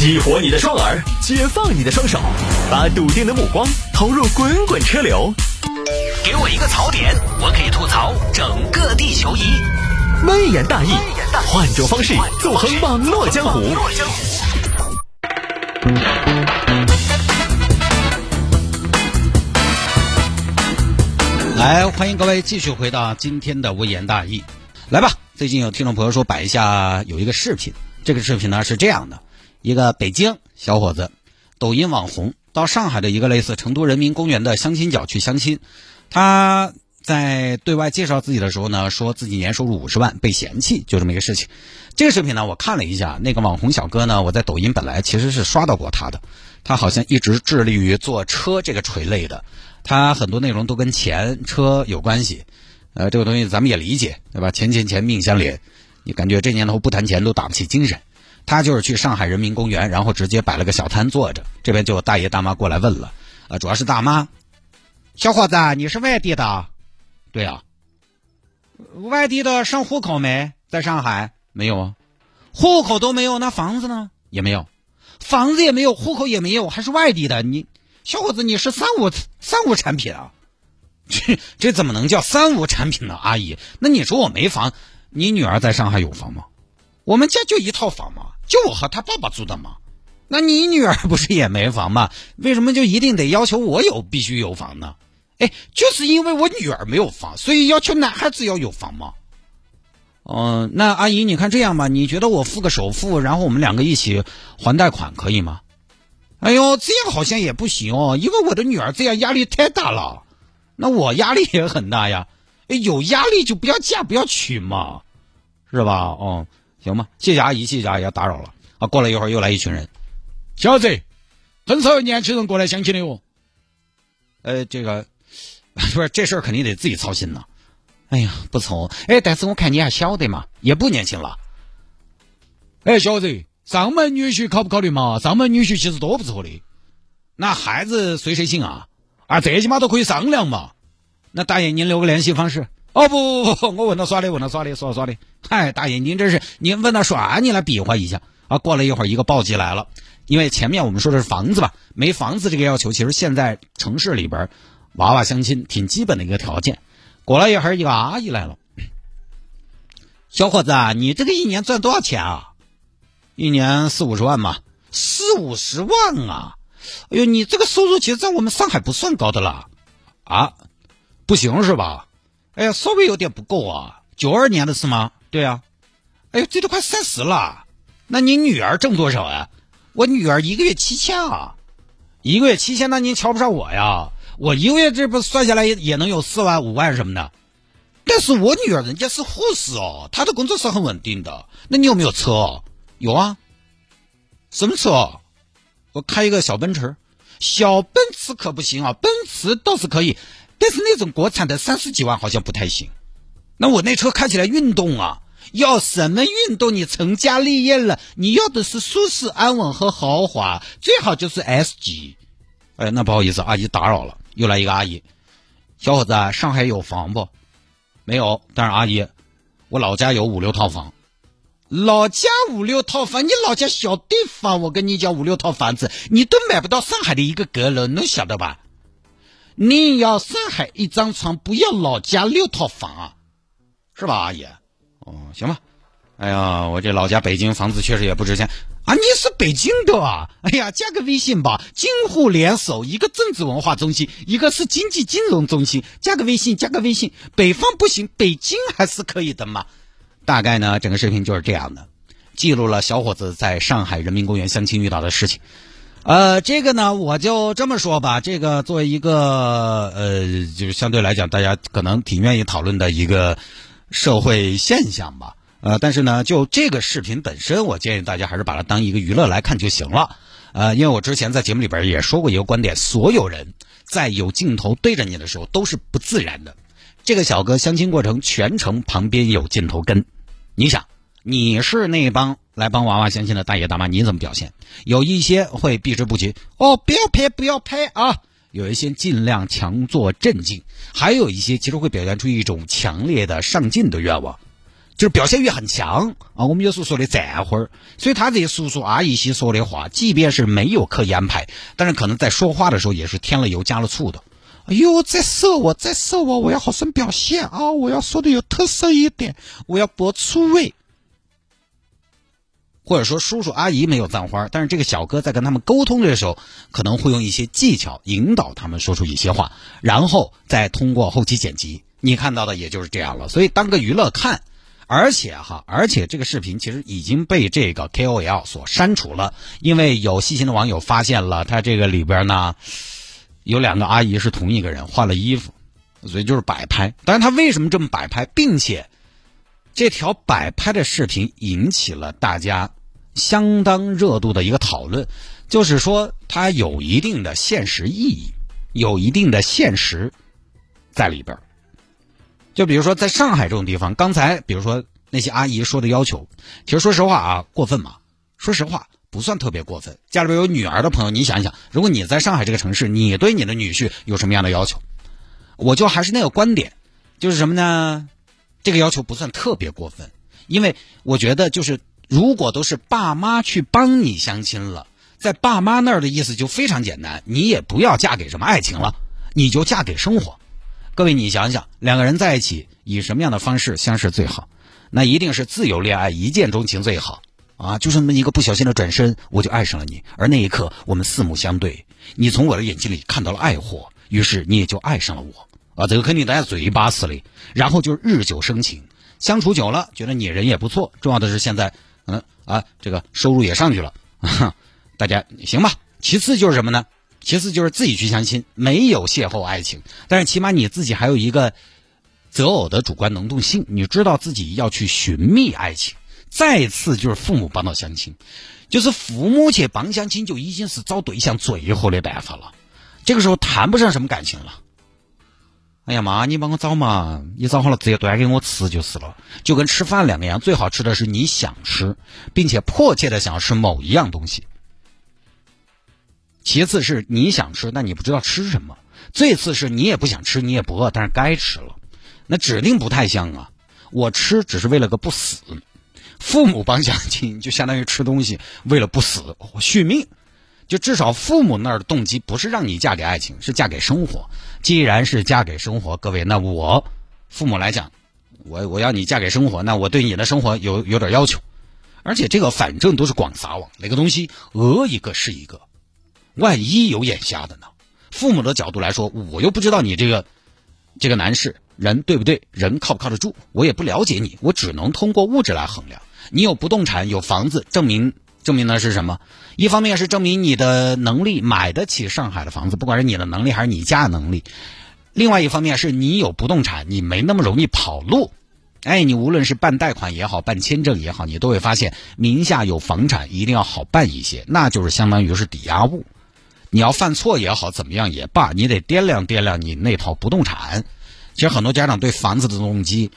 激活你的双耳，解放你的双手，把笃定的目光投入滚滚车流。给我一个槽点，我可以吐槽整个地球仪。微言大义，换种方式纵横网络江湖。来，欢迎各位继续回到今天的微言大义。来吧，最近有听众朋友说摆一下有一个视频，这个视频呢是这样的：一个北京小伙子，抖音网红，到上海的一个类似成都人民公园的相亲角去相亲。他在对外介绍自己的时候呢，说自己年收入五十万，被嫌弃，就这么一个事情。这个视频呢，我看了一下，那个网红小哥呢，我在抖音本来其实是刷到过他的，他好像一直致力于做车这个垂类的。他很多内容都跟钱车有关系，呃，这个东西咱们也理解，对吧？钱钱钱命相连，你感觉这年头不谈钱都打不起精神。他就是去上海人民公园，然后直接摆了个小摊坐着，这边就有大爷大妈过来问了，呃，主要是大妈，小伙子，你是外地的？对呀、外地的上户口没？在上海没有啊，户口都没有，那房子呢？也没有，房子也没有，户口也没有，还是外地的你。小伙子，你是三无三无产品啊？这这怎么能叫三无产品呢？阿姨，那你说我没房，你女儿在上海有房吗？我们家就一套房嘛，就我和他爸爸住的嘛。那你女儿不是也没房吗？为什么就一定得要求我有必须有房呢？哎，就是因为我女儿没有房，所以要求男孩子要有房嘛。嗯、那阿姨，你看这样吧，你觉得我付个首付，然后我们两个一起还贷款，可以吗？哎呦，这样好像也不行哦，因为我的女儿这样压力太大了，那我压力也很大呀。哎，有压力就不要嫁，不要娶嘛，是吧？哦，行吧，谢谢阿姨，谢谢阿姨，打扰了。啊，过了一会儿又来一群人，小子，很少有年轻人过来相亲的哦。呃，这个 不是这事儿肯定得自己操心呐。哎呀，不错，哎，但是我看你还小的嘛，也不年轻了。哎，小子，上门女婿考不考虑嘛？上门女婿其实多不错的。那孩子随谁姓啊？啊，这起码都可以商量嘛。那大爷，您留个联系方式。哦不不不，我问他耍的，问他耍的，耍耍的。嗨，大爷，您这是您问他耍，你来比划一下啊。过了一会儿，一个报机来了，因为前面我们说的是房子吧，没房子这个要求，其实现在城市里边娃娃相亲挺基本的一个条件。过了一会儿，一个阿姨来了，小伙子啊，你这个一年赚多少钱啊？一年四五十万嘛，四五十万啊！哎呦，你这个收入其实在我们上海不算高的啦，啊，不行是吧？哎呀，稍微有点不够啊。九二年的是吗？对啊。哎呦，这都快三十了，那你女儿挣多少啊？我女儿一个月七千啊，一个月七千，那您瞧不上我呀？我一个月这不算下来也也能有四万五万什么的。但是我女儿人家是护士哦，她的工作是很稳定的。那你有没有车？有啊。什么车？我开一个小奔驰，小奔驰可不行啊，奔驰倒是可以，但是那种国产的三十几万好像不太行。那我那车开起来运动啊，要什么运动？你成家立业了，你要的是舒适安稳和豪华，最好就是 S 级。哎，那不好意思，阿姨打扰了，又来一个阿姨。小伙子，上海有房不？没有，但是阿姨，我老家有五六套房。老家五六套房，你老家小地方，我跟你讲，五六套房子你都买不到上海的一个阁楼，能晓得吧？你要上海一张床，不要老家六套房啊，是吧，阿姨？哦，行吧。哎呀，我这老家北京房子确实也不值钱啊。你是北京的啊？哎呀，加个微信吧，京沪联手，一个政治文化中心，一个是经济金融中心，加个微信，加个微信。北方不行，北京还是可以的嘛。大概呢，整个视频就是这样的，记录了小伙子在上海人民公园相亲遇到的事情。呃，这个呢，我就这么说吧，这个作为一个呃，就是相对来讲大家可能挺愿意讨论的一个社会现象吧。呃，但是呢，就这个视频本身，我建议大家还是把它当一个娱乐来看就行了。呃，因为我之前在节目里边也说过一个观点，所有人在有镜头对着你的时候都是不自然的。这个小哥相亲过程全程旁边有镜头跟，你想，你是那帮来帮娃娃相亲的大爷大妈，你怎么表现？有一些会避之不及，哦，不要拍，不要拍啊！有一些尽量强作镇静，还有一些其实会表现出一种强烈的上进的愿望。就是表现欲很强啊。我们有时候说的暂会儿，所以他这些叔叔阿姨些说的话，即便是没有刻意安排，但是可能在说话的时候也是添了油加了醋的。哎呦，再说我，再说我，我要好生表现啊！我要说的有特色一点，我要博出位。或者说叔叔阿姨没有葬花，但是这个小哥在跟他们沟通的时候，可能会用一些技巧引导他们说出一些话，然后再通过后期剪辑，你看到的也就是这样了。所以当个娱乐看，而且哈，而且这个视频其实已经被这个 KOL 所删除了，因为有细心的网友发现了他这个里边呢有两个阿姨是同一个人换了衣服，所以就是摆拍。但是他为什么这么摆拍，并且这条摆拍的视频引起了大家。相当热度的一个讨论，就是说它有一定的现实意义，有一定的现实在里边就比如说在上海这种地方，刚才比如说那些阿姨说的要求，其实说实话啊，过分吗？说实话不算特别过分。家里边有女儿的朋友，你想一想，如果你在上海这个城市，你对你的女婿有什么样的要求？我就还是那个观点，就是什么呢？这个要求不算特别过分，因为我觉得就是。如果都是爸妈去帮你相亲了，在爸妈那儿的意思就非常简单，你也不要嫁给什么爱情了，你就嫁给生活。各位，你想想，两个人在一起以什么样的方式相识最好？那一定是自由恋爱，一见钟情最好啊！就是那么一个不小心的转身，我就爱上了你，而那一刻我们四目相对，你从我的眼睛里看到了爱火，于是你也就爱上了我啊！这个肯定大家嘴巴死里，然后就是日久生情，相处久了，觉得你人也不错，重要的是现在。嗯啊，这个收入也上去了，大家行吧？其次就是什么呢？其次就是自己去相亲，没有邂逅爱情，但是起码你自己还有一个择偶的主观能动性，你知道自己要去寻觅爱情。再次就是父母帮到相亲，就是父母去帮相亲，就已经是找对象最好的办法了。这个时候谈不上什么感情了。哎呀妈，你帮我找嘛！你找好了直接端给我吃就是了，就跟吃饭两个样。最好吃的是你想吃，并且迫切的想要吃某一样东西。其次是你想吃，但你不知道吃什么。最次是你也不想吃，你也不饿，但是该吃了，那指定不太香啊！我吃只是为了个不死，父母帮相亲就相当于吃东西为了不死续命。就至少父母那儿的动机不是让你嫁给爱情，是嫁给生活。既然是嫁给生活，各位，那我父母来讲，我我要你嫁给生活，那我对你的生活有有点要求。而且这个反正都是广撒网，哪个东西讹一个是一个，万一有眼瞎的呢？父母的角度来说，我又不知道你这个这个男士人对不对，人靠不靠得住，我也不了解你，我只能通过物质来衡量。你有不动产，有房子，证明。证明的是什么？一方面是证明你的能力买得起上海的房子，不管是你的能力还是你家的能力；另外一方面是你有不动产，你没那么容易跑路。哎，你无论是办贷款也好，办签证也好，你都会发现名下有房产一定要好办一些，那就是相当于是抵押物。你要犯错也好，怎么样也罢，你得掂量掂量你那套不动产。其实很多家长对房子的动机。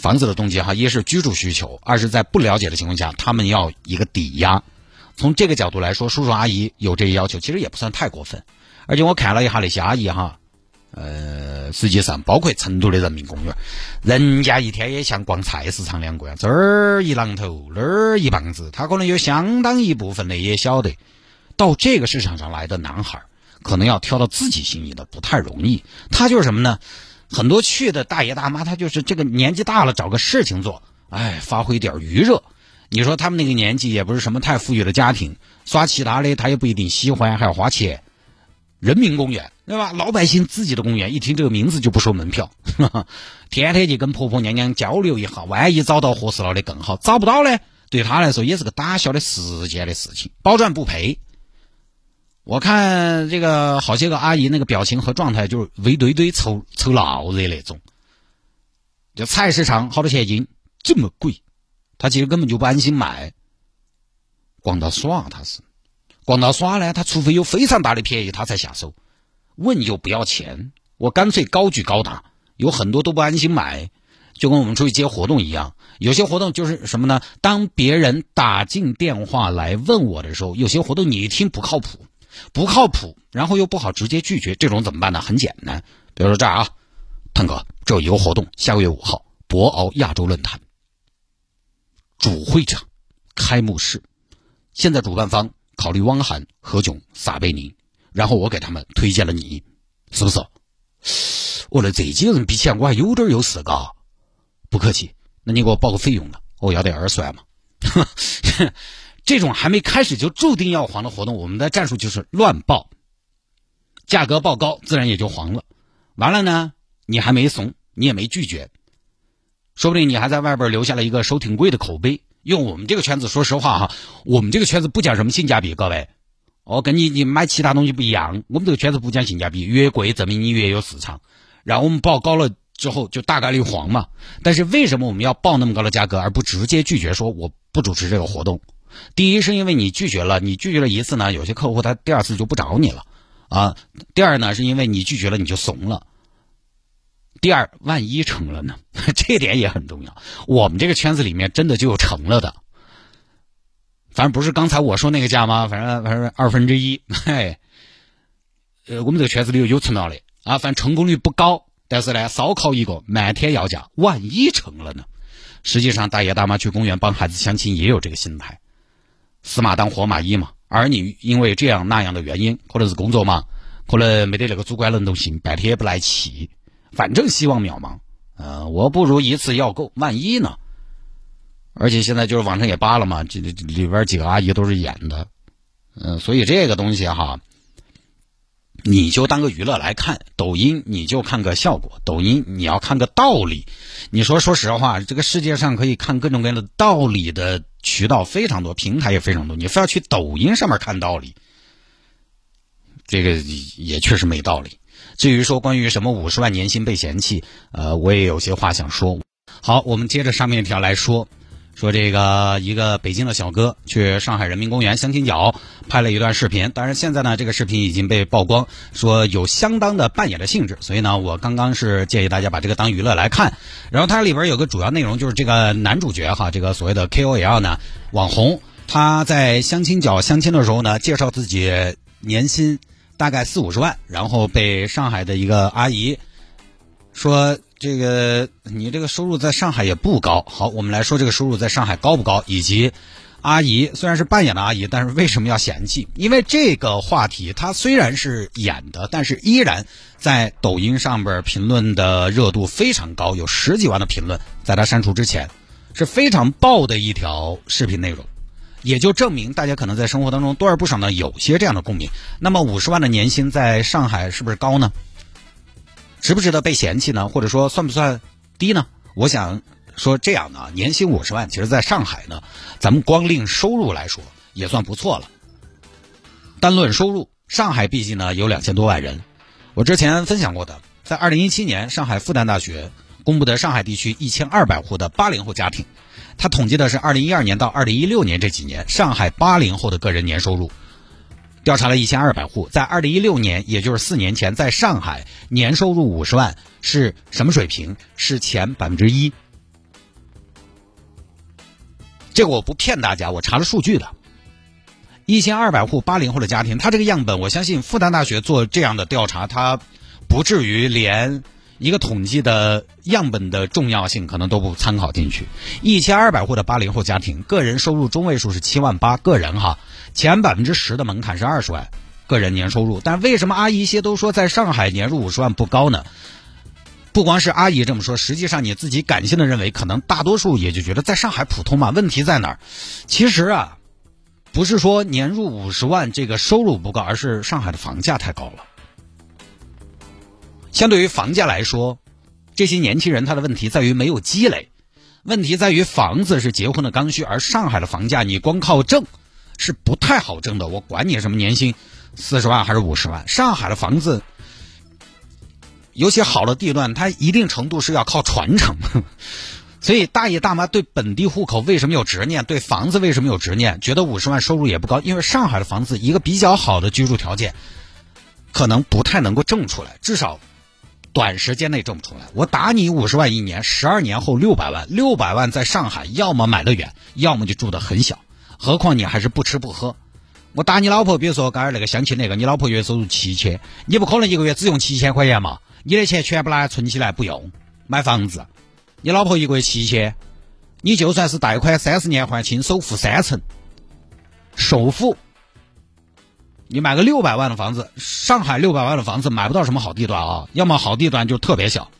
房子的动机哈，一是居住需求，二是在不了解的情况下，他们要一个抵押。从这个角度来说，叔叔阿姨有这些要求，其实也不算太过分。而且我看了一下那些阿姨哈，呃，实际上包括成都的人民公园，人家一天也像逛菜市场两个样，这儿一榔头，那儿一棒子，他可能有相当一部分的也晓得，到这个市场上来的男孩，可能要挑到自己心仪的不太容易。他就是什么呢？很多去的大爷大妈，他就是这个年纪大了，找个事情做，哎，发挥点余热。你说他们那个年纪也不是什么太富裕的家庭，耍其他的他也不一定喜欢，还要花钱。人民公园对吧？老百姓自己的公园，一听这个名字就不收门票，天天去跟婆婆娘娘交流一下，万一找到合适了的更好，找不到呢，对他来说也是个打消的时间的事情，保赚不赔。我看这个好些个阿姨那个表情和状态，就是围堆堆凑凑闹热那种。就菜市场好多钱一斤，这么贵，他其实根本就不安心买。逛到耍他是，逛到耍呢，他除非有非常大的便宜，他才下手。问又不要钱，我干脆高举高打。有很多都不安心买，就跟我们出去接活动一样。有些活动就是什么呢？当别人打进电话来问我的时候，有些活动你一听不靠谱。不靠谱，然后又不好直接拒绝，这种怎么办呢？很简单，比如说这儿啊，腾哥，这有一个活动，下个月五号博鳌亚洲论坛，主会场开幕式，现在主办方考虑汪涵、何炅、撒贝宁，然后我给他们推荐了你，是不是？我的这几个人比起来，我还有点优势嘎。不客气，那你给我报个费用了，我要点儿算嘛。这种还没开始就注定要黄的活动，我们的战术就是乱报，价格报高，自然也就黄了。完了呢，你还没怂，你也没拒绝，说不定你还在外边留下了一个收挺贵的口碑。用我们这个圈子，说实话哈，我们这个圈子不讲什么性价比，各位，哦，跟你你买其他东西不一样，我们这个圈子不讲性价比，越贵证明你越有市场。然后我们报高了之后，就大概率黄嘛。但是为什么我们要报那么高的价格，而不直接拒绝说我不主持这个活动？第一是因为你拒绝了，你拒绝了一次呢，有些客户他第二次就不找你了啊。第二呢，是因为你拒绝了，你就怂了。第二，万一成了呢？这点也很重要。我们这个圈子里面真的就有成了的，反正不是刚才我说那个价吗？反正反正二分之一。嘿，呃，我们这个圈子里有有成了的啊，反正成功率不高，但是呢，烧烤一个漫天要价，万一成了呢？实际上，大爷大妈去公园帮孩子相亲也有这个心态，死马当活马医嘛。而你因为这样那样的原因，或者是工作忙，可能没得那个主观能动性，白天也不来气。反正希望渺茫，嗯，我不如一次要够，万一呢？而且现在就是网上也扒了嘛，这这里边几个阿姨都是演的，嗯，所以这个东西哈，你就当个娱乐来看。抖音你就看个效果，抖音你要看个道理。你说说实话，这个世界上可以看各种各样的道理的渠道非常多，平台也非常多，你非要去抖音上面看道理，这个也确实没道理。至于说关于什么五十万年薪被嫌弃，呃，我也有些话想说。好，我们接着上面一条来说，说这个一个北京的小哥去上海人民公园相亲角拍了一段视频，当然现在呢，这个视频已经被曝光，说有相当的扮演的性质，所以呢，我刚刚是建议大家把这个当娱乐来看。然后它里边有个主要内容，就是这个男主角哈，这个所谓的 KOL 呢，网红，他在相亲角相亲的时候呢，介绍自己年薪。大概四五十万，然后被上海的一个阿姨说：“这个你这个收入在上海也不高。”好，我们来说这个收入在上海高不高，以及阿姨虽然是扮演的阿姨，但是为什么要嫌弃？因为这个话题它虽然是演的，但是依然在抖音上边评论的热度非常高，有十几万的评论，在他删除之前是非常爆的一条视频内容。也就证明大家可能在生活当中多而不少呢，有些这样的共鸣。那么五十万的年薪在上海是不是高呢？值不值得被嫌弃呢？或者说算不算低呢？我想说这样的，年薪五十万，其实在上海呢，咱们光令收入来说也算不错了。单论收入，上海毕竟呢有两千多万人。我之前分享过的，在二零一七年，上海复旦大学公布的上海地区一千二百户的八零后家庭。他统计的是二零一二年到二零一六年这几年上海八零后的个人年收入，调查了一千二百户，在二零一六年，也就是四年前，在上海年收入五十万是什么水平？是前百分之一。这个我不骗大家，我查了数据的，一千二百户八零后的家庭，他这个样本，我相信复旦大学做这样的调查，他不至于连。一个统计的样本的重要性可能都不参考进去。一千二百户的八零后家庭，个人收入中位数是七万八，个人哈，前百分之十的门槛是二十万，个人年收入。但为什么阿姨些都说在上海年入五十万不高呢？不光是阿姨这么说，实际上你自己感性的认为，可能大多数也就觉得在上海普通嘛。问题在哪儿？其实啊，不是说年入五十万这个收入不高，而是上海的房价太高了。相对于房价来说，这些年轻人他的问题在于没有积累，问题在于房子是结婚的刚需，而上海的房价你光靠挣是不太好挣的。我管你什么年薪四十万还是五十万，上海的房子，有些好的地段，它一定程度是要靠传承。所以大爷大妈对本地户口为什么有执念？对房子为什么有执念？觉得五十万收入也不高，因为上海的房子一个比较好的居住条件，可能不太能够挣出来，至少。短时间内挣不出来，我打你五十万一年，十二年后六百万，六百万在上海，要么买的远，要么就住的很小，何况你还是不吃不喝。我打你老婆，比如说刚才那个相亲那个，你老婆月收入七千，你不可能一个月只用七千块钱嘛？你的钱全部拿来存起来不用买房子，你老婆一个月七千，你就算是贷款三十年还清，首付三成，首付，你买个六百万的房子，上海六百万的房子买不到什么好地段啊，要么好地段就特别小，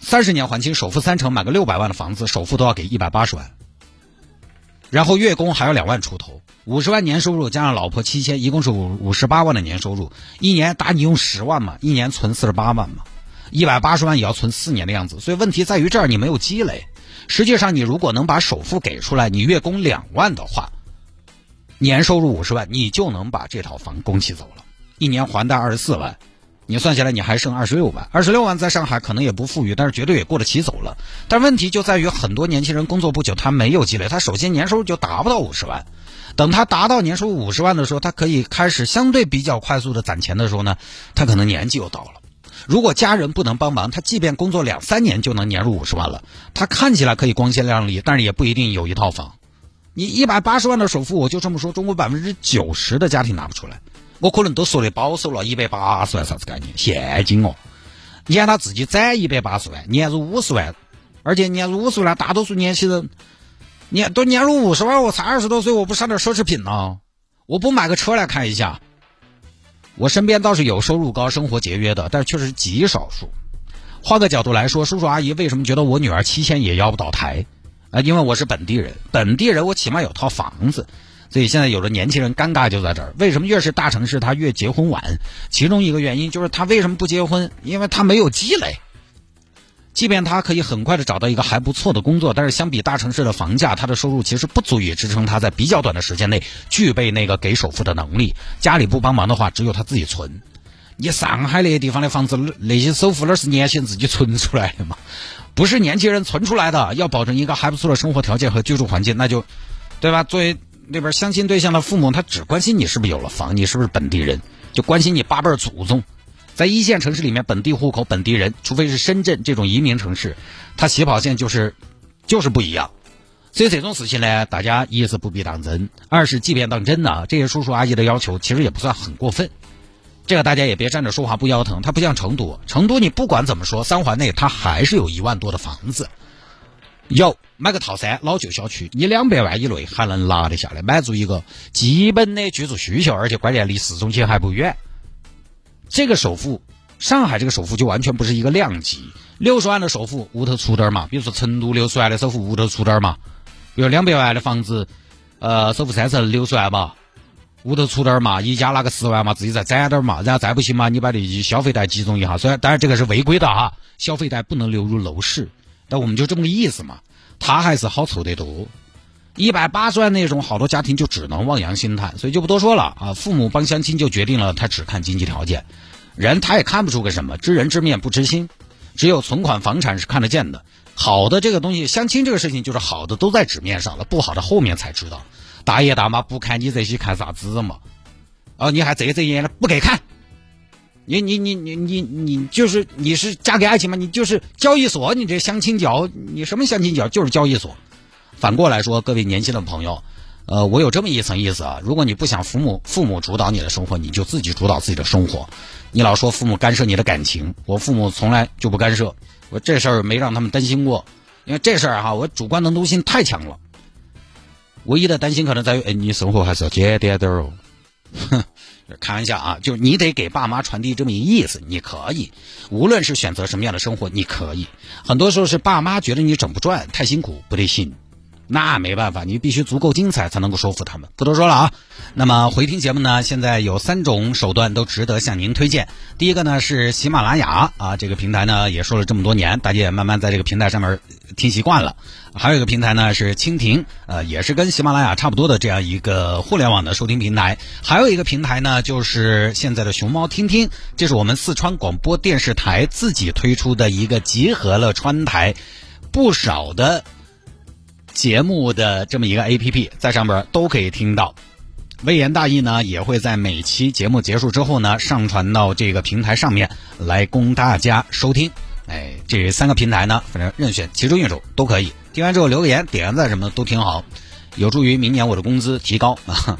三十年还清，首付三成，买个六百万的房子，首付都要给一百八十万，然后月供还要两万出头，五十万年收入加上老婆七千，一共是五五十八万的年收入，一年打你用十万嘛，一年存四十八万嘛，一百八十万也要存四年的样子，所以问题在于这儿你没有积累。实际上，你如果能把首付给出来，你月供两万的话，年收入五十万，你就能把这套房供起走了。一年还贷二十四万，你算下来你还剩二十六万。二十六万在上海可能也不富裕，但是绝对也过得起走了。但问题就在于，很多年轻人工作不久，他没有积累，他首先年收入就达不到五十万。等他达到年收入五十万的时候，他可以开始相对比较快速的攒钱的时候呢，他可能年纪又到了。如果家人不能帮忙，他即便工作两三年就能年入五十万了。他看起来可以光鲜亮丽，但是也不一定有一套房。你一百八十万的首付，我就这么说，中国百分之九十的家庭拿不出来。我可能都说的保守了，一百八十万啥子概念？现金哦，你看他自己攒一百八十万，年入五十万，而且年入五十万，大多数年轻人年都年入五十万，我才二十多岁，我不上点奢侈品呢？我不买个车来看一下？我身边倒是有收入高、生活节约的，但是确实极少数。换个角度来说，叔叔阿姨为什么觉得我女儿七千也要不倒台？因为我是本地人，本地人我起码有套房子。所以现在有的年轻人尴尬就在这儿。为什么越是大城市他越结婚晚？其中一个原因就是他为什么不结婚？因为他没有积累。即便他可以很快的找到一个还不错的工作，但是相比大城市的房价，他的收入其实不足以支撑他在比较短的时间内具备那个给首付的能力。家里不帮忙的话，只有他自己存。你上海那些地方的房子，那些首付那是年轻人自己存出来的嘛？不是年轻人存出来的。要保证一个还不错的生活条件和居住环境，那就，对吧？作为那边相亲对象的父母，他只关心你是不是有了房，你是不是本地人，就关心你八辈祖宗。在一线城市里面，本地户口、本地人，除非是深圳这种移民城市，它起跑线就是就是不一样。所以这种事情呢，大家一是不必当真，二是即便当真呢，这些叔叔阿姨的要求其实也不算很过分。这个大家也别站着说话不腰疼。它不像成都，成都你不管怎么说，三环内它还是有一万多的房子，有买个套三老旧小区，你两百万以内还能拿得下来，满足一个基本的居住需求，而且关键离市中心还不远。这个首付，上海这个首付就完全不是一个量级。六十万的首付，屋头出点儿嘛。比如说成都六十万的首付，屋头出点儿嘛。比如两百万的房子，呃，首付三成六十万吧，屋头出点儿嘛。一家拿个十万嘛，自己再攒点儿嘛。然后再不行嘛，你把这消费贷集中一下。虽然当然这个是违规的哈，消费贷不能流入楼市。但我们就这么个意思嘛。他还是好凑得多。一百八十万那种，好多家庭就只能望洋兴叹，所以就不多说了啊。父母帮相亲就决定了，他只看经济条件，人他也看不出个什么，知人知面不知心，只有存款、房产是看得见的。好的这个东西，相亲这个事情就是好的都在纸面上了，不好的后面才知道。大爷大妈不看你这些，看啥子嘛？哦，你还遮遮掩掩的不给看？你你你你你你就是你是嫁给爱情吗？你就是交易所，你这相亲角，你什么相亲角就是交易所。反过来说，各位年轻的朋友，呃，我有这么一层意思啊。如果你不想父母父母主导你的生活，你就自己主导自己的生活。你老说父母干涉你的感情，我父母从来就不干涉，我这事儿没让他们担心过。因为这事儿哈，我主观能动性太强了。唯一的担心可能在于，哎，你生活还是要简单点哦。哼，开玩笑啊，就是你得给爸妈传递这么一意思，你可以，无论是选择什么样的生活，你可以。很多时候是爸妈觉得你整不转，太辛苦，不得行。那没办法，你必须足够精彩才能够说服他们。不多说了啊。那么回听节目呢，现在有三种手段都值得向您推荐。第一个呢是喜马拉雅啊，这个平台呢也说了这么多年，大家也慢慢在这个平台上面听习惯了。还有一个平台呢是蜻蜓，呃，也是跟喜马拉雅差不多的这样一个互联网的收听平台。还有一个平台呢就是现在的熊猫听听，这是我们四川广播电视台自己推出的一个集合了川台不少的。节目的这么一个 A P P，在上边都可以听到。微言大义呢，也会在每期节目结束之后呢，上传到这个平台上面来供大家收听。哎，这三个平台呢，反正任选其中一种都可以。听完之后留个言、点个赞什么的都挺好，有助于明年我的工资提高啊。